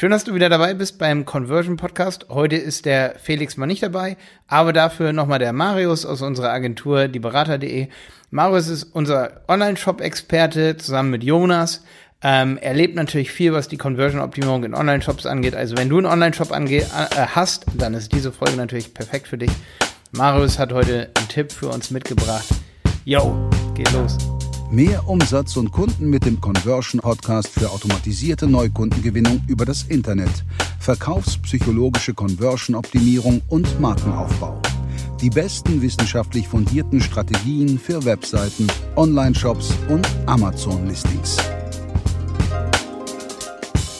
Schön, dass du wieder dabei bist beim Conversion Podcast. Heute ist der Felix mal nicht dabei, aber dafür nochmal der Marius aus unserer Agentur, die Berater.de. Marius ist unser Online-Shop-Experte zusammen mit Jonas. Ähm, er lebt natürlich viel, was die Conversion-Optimierung in Online-Shops angeht. Also wenn du einen Online-Shop äh, hast, dann ist diese Folge natürlich perfekt für dich. Marius hat heute einen Tipp für uns mitgebracht. Yo, geht los. Mehr Umsatz und Kunden mit dem Conversion Podcast für automatisierte Neukundengewinnung über das Internet, verkaufspsychologische Conversion Optimierung und Markenaufbau. Die besten wissenschaftlich fundierten Strategien für Webseiten, Online-Shops und Amazon-Listings.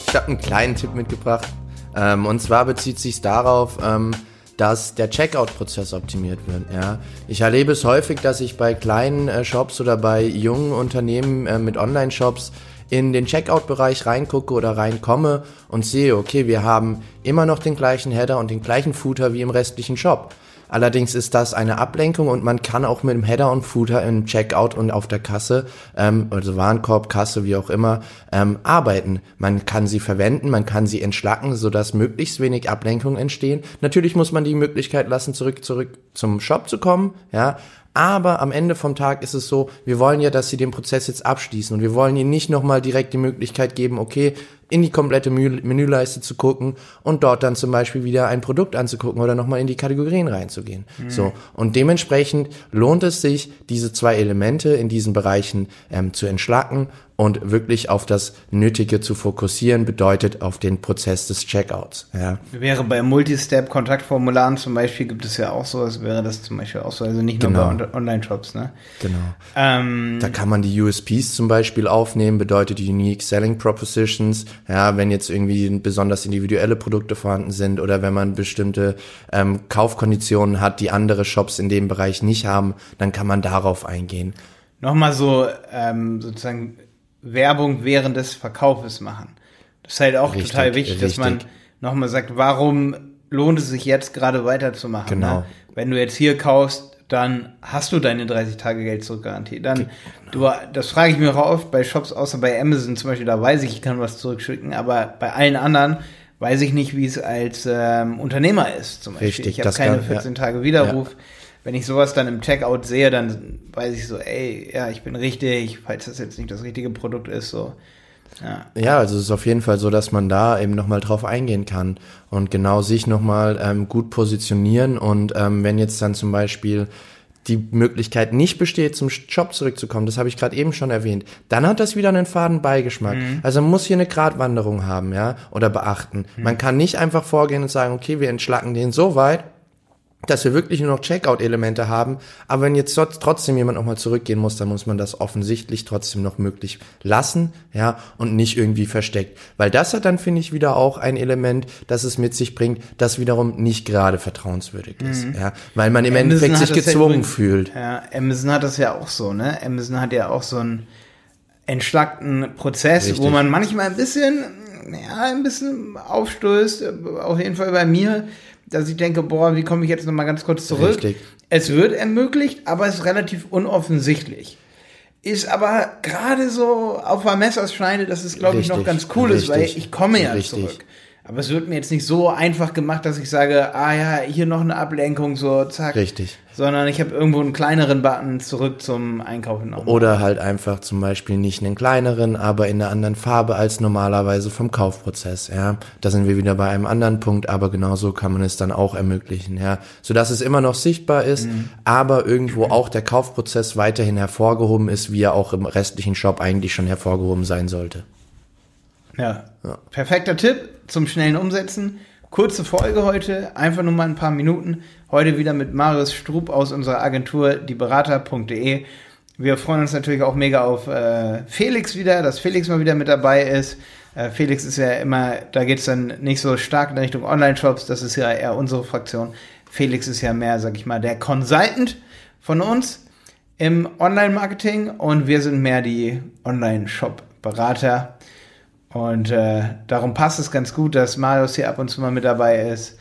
Ich habe einen kleinen Tipp mitgebracht. Ähm, und zwar bezieht sich darauf, ähm, dass der Checkout-Prozess optimiert wird. Ja. Ich erlebe es häufig, dass ich bei kleinen äh, Shops oder bei jungen Unternehmen äh, mit Online-Shops in den Checkout-Bereich reingucke oder reinkomme und sehe, okay, wir haben immer noch den gleichen Header und den gleichen Footer wie im restlichen Shop. Allerdings ist das eine Ablenkung und man kann auch mit dem Header und Footer im Checkout und auf der Kasse, ähm, also Warenkorb, Kasse, wie auch immer, ähm, arbeiten. Man kann sie verwenden, man kann sie entschlacken, sodass möglichst wenig Ablenkungen entstehen. Natürlich muss man die Möglichkeit lassen, zurück, zurück zum Shop zu kommen, ja, aber am Ende vom Tag ist es so, wir wollen ja, dass sie den Prozess jetzt abschließen und wir wollen ihnen nicht nochmal direkt die Möglichkeit geben, okay, in die komplette Menüleiste zu gucken und dort dann zum Beispiel wieder ein Produkt anzugucken oder nochmal in die Kategorien reinzugehen. Mhm. So. Und dementsprechend lohnt es sich, diese zwei Elemente in diesen Bereichen ähm, zu entschlacken und wirklich auf das Nötige zu fokussieren, bedeutet auf den Prozess des Checkouts. Ja. Wäre bei Multistep-Kontaktformularen zum Beispiel, gibt es ja auch so, als wäre das zum Beispiel auch so, also nicht nur genau. bei Online-Shops. Ne? Genau. Ähm, da kann man die USPs zum Beispiel aufnehmen, bedeutet Unique Selling Propositions, ja, wenn jetzt irgendwie besonders individuelle Produkte vorhanden sind oder wenn man bestimmte ähm, Kaufkonditionen hat, die andere Shops in dem Bereich nicht haben, dann kann man darauf eingehen. Nochmal so ähm, sozusagen Werbung während des Verkaufes machen. Das ist halt auch richtig, total wichtig, richtig. dass man nochmal sagt, warum lohnt es sich jetzt gerade weiterzumachen? Ne? Genau. Ne? Wenn du jetzt hier kaufst, dann hast du deine 30 Tage Geld zurückgarantie. Dann, genau. du, das frage ich mir auch oft bei Shops, außer bei Amazon zum Beispiel, da weiß ich, ich kann was zurückschicken, aber bei allen anderen weiß ich nicht, wie es als ähm, Unternehmer ist. Zum Beispiel. Richtig, ich habe keine kann, 14 ja. Tage Widerruf. Ja wenn ich sowas dann im Checkout sehe, dann weiß ich so, ey, ja, ich bin richtig, falls das jetzt nicht das richtige Produkt ist, so. Ja. ja, also es ist auf jeden Fall so, dass man da eben nochmal drauf eingehen kann und genau sich nochmal ähm, gut positionieren und ähm, wenn jetzt dann zum Beispiel die Möglichkeit nicht besteht, zum Job zurückzukommen, das habe ich gerade eben schon erwähnt, dann hat das wieder einen faden Beigeschmack. Mhm. Also man muss hier eine Gratwanderung haben, ja, oder beachten. Mhm. Man kann nicht einfach vorgehen und sagen, okay, wir entschlacken den so weit, dass wir wirklich nur noch Checkout-Elemente haben. Aber wenn jetzt trotzdem jemand nochmal zurückgehen muss, dann muss man das offensichtlich trotzdem noch möglich lassen, ja, und nicht irgendwie versteckt. Weil das hat dann, finde ich, wieder auch ein Element, das es mit sich bringt, das wiederum nicht gerade vertrauenswürdig ist, mhm. ja. Weil man im Amazon Endeffekt sich gezwungen ja fühlt. Ja, Amazon hat das ja auch so, ne? Amazon hat ja auch so einen entschlackten Prozess, Richtig. wo man manchmal ein bisschen, ja, ein bisschen aufstößt, auf jeden Fall bei mir, dass ich denke, boah, wie komme ich jetzt nochmal ganz kurz zurück? Richtig. Es wird ermöglicht, aber es ist relativ unoffensichtlich. Ist aber gerade so auf der Messerschneide, dass es, glaube ich, noch ganz cool Richtig. ist, weil ich komme ja Richtig. zurück. Aber es wird mir jetzt nicht so einfach gemacht, dass ich sage, ah ja, hier noch eine Ablenkung, so zack. Richtig. Sondern ich habe irgendwo einen kleineren Button zurück zum Einkaufen. Nochmal. Oder halt einfach zum Beispiel nicht einen kleineren, aber in einer anderen Farbe als normalerweise vom Kaufprozess. Ja, da sind wir wieder bei einem anderen Punkt, aber genauso kann man es dann auch ermöglichen. Ja, so dass es immer noch sichtbar ist, mhm. aber irgendwo auch der Kaufprozess weiterhin hervorgehoben ist, wie er auch im restlichen Shop eigentlich schon hervorgehoben sein sollte. Ja. ja. Perfekter Tipp zum schnellen Umsetzen. Kurze Folge heute, einfach nur mal ein paar Minuten. Heute wieder mit Marius Strub aus unserer Agentur dieberater.de. Wir freuen uns natürlich auch mega auf äh, Felix wieder, dass Felix mal wieder mit dabei ist. Äh, Felix ist ja immer, da geht es dann nicht so stark in Richtung Online-Shops, das ist ja eher unsere Fraktion. Felix ist ja mehr, sag ich mal, der Consultant von uns im Online-Marketing und wir sind mehr die Online-Shop-Berater. Und äh, darum passt es ganz gut, dass Marius hier ab und zu mal mit dabei ist.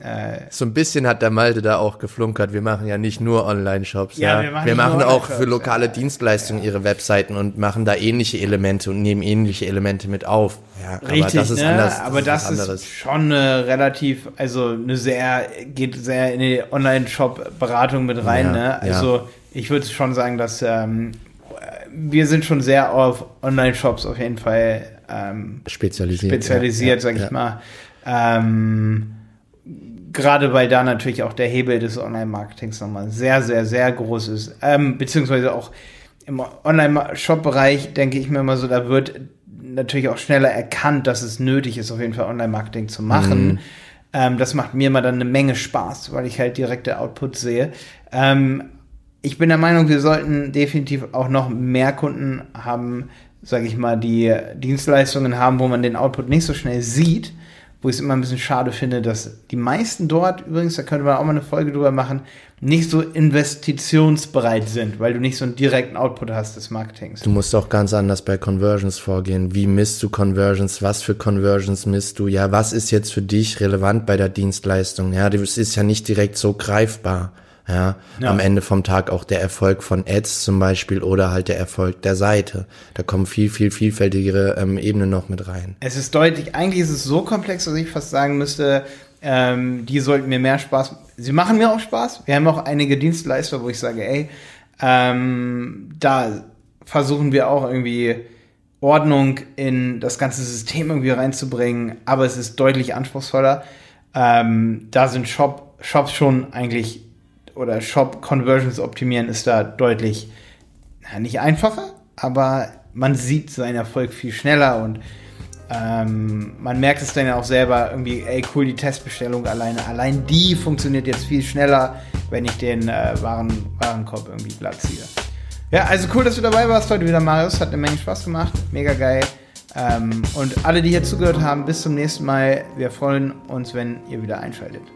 äh, so ein bisschen hat der Malte da auch geflunkert. Wir machen ja nicht nur Online-Shops. Ja, ja, wir machen, wir machen auch für lokale ja. Dienstleistungen ihre Webseiten und machen da ähnliche Elemente und nehmen ähnliche Elemente mit auf. Ja, Richtig, aber das ist ne? anders. Aber das, ist, ist schon eine relativ, also eine sehr, geht sehr in die Online-Shop-Beratung mit rein. ne? Also ich würde schon sagen, dass ähm, wir sind schon sehr auf Online-Shops auf jeden Fall ähm, spezialisiert, spezialisiert sag ich mal. Ähm, gerade weil da natürlich auch der Hebel des Online-Marketings nochmal sehr, sehr, sehr groß ist. Ähm, beziehungsweise auch im Online-Shop-Bereich denke ich mir immer so, da wird natürlich auch schneller erkannt, dass es nötig ist, auf jeden Fall Online-Marketing zu machen. Mhm. Ähm, das macht mir immer dann eine Menge Spaß, weil ich halt direkte Output sehe. Ähm, ich bin der Meinung, wir sollten definitiv auch noch mehr Kunden haben, sage ich mal, die Dienstleistungen haben, wo man den Output nicht so schnell sieht wo ich es immer ein bisschen schade finde, dass die meisten dort, übrigens, da könnte man auch mal eine Folge drüber machen, nicht so investitionsbereit sind, weil du nicht so einen direkten Output hast des Marketings. Du musst auch ganz anders bei Conversions vorgehen. Wie misst du Conversions? Was für Conversions misst du? Ja, was ist jetzt für dich relevant bei der Dienstleistung? Ja, das ist ja nicht direkt so greifbar ja, ja, am Ende vom Tag auch der Erfolg von Ads zum Beispiel oder halt der Erfolg der Seite. Da kommen viel, viel vielfältigere ähm, Ebenen noch mit rein. Es ist deutlich, eigentlich ist es so komplex, dass ich fast sagen müsste, ähm, die sollten mir mehr Spaß, sie machen mir auch Spaß. Wir haben auch einige Dienstleister, wo ich sage, ey, ähm, da versuchen wir auch irgendwie Ordnung in das ganze System irgendwie reinzubringen, aber es ist deutlich anspruchsvoller. Ähm, da sind Shop, Shops schon eigentlich oder Shop Conversions optimieren ist da deutlich na, nicht einfacher, aber man sieht seinen Erfolg viel schneller und ähm, man merkt es dann ja auch selber irgendwie, ey cool, die Testbestellung alleine, allein die funktioniert jetzt viel schneller, wenn ich den äh, Waren, Warenkorb irgendwie glatt ziehe. Ja, also cool, dass du dabei warst heute wieder, Marius. Hat eine Menge Spaß gemacht. Mega geil. Ähm, und alle, die hier zugehört haben, bis zum nächsten Mal. Wir freuen uns, wenn ihr wieder einschaltet.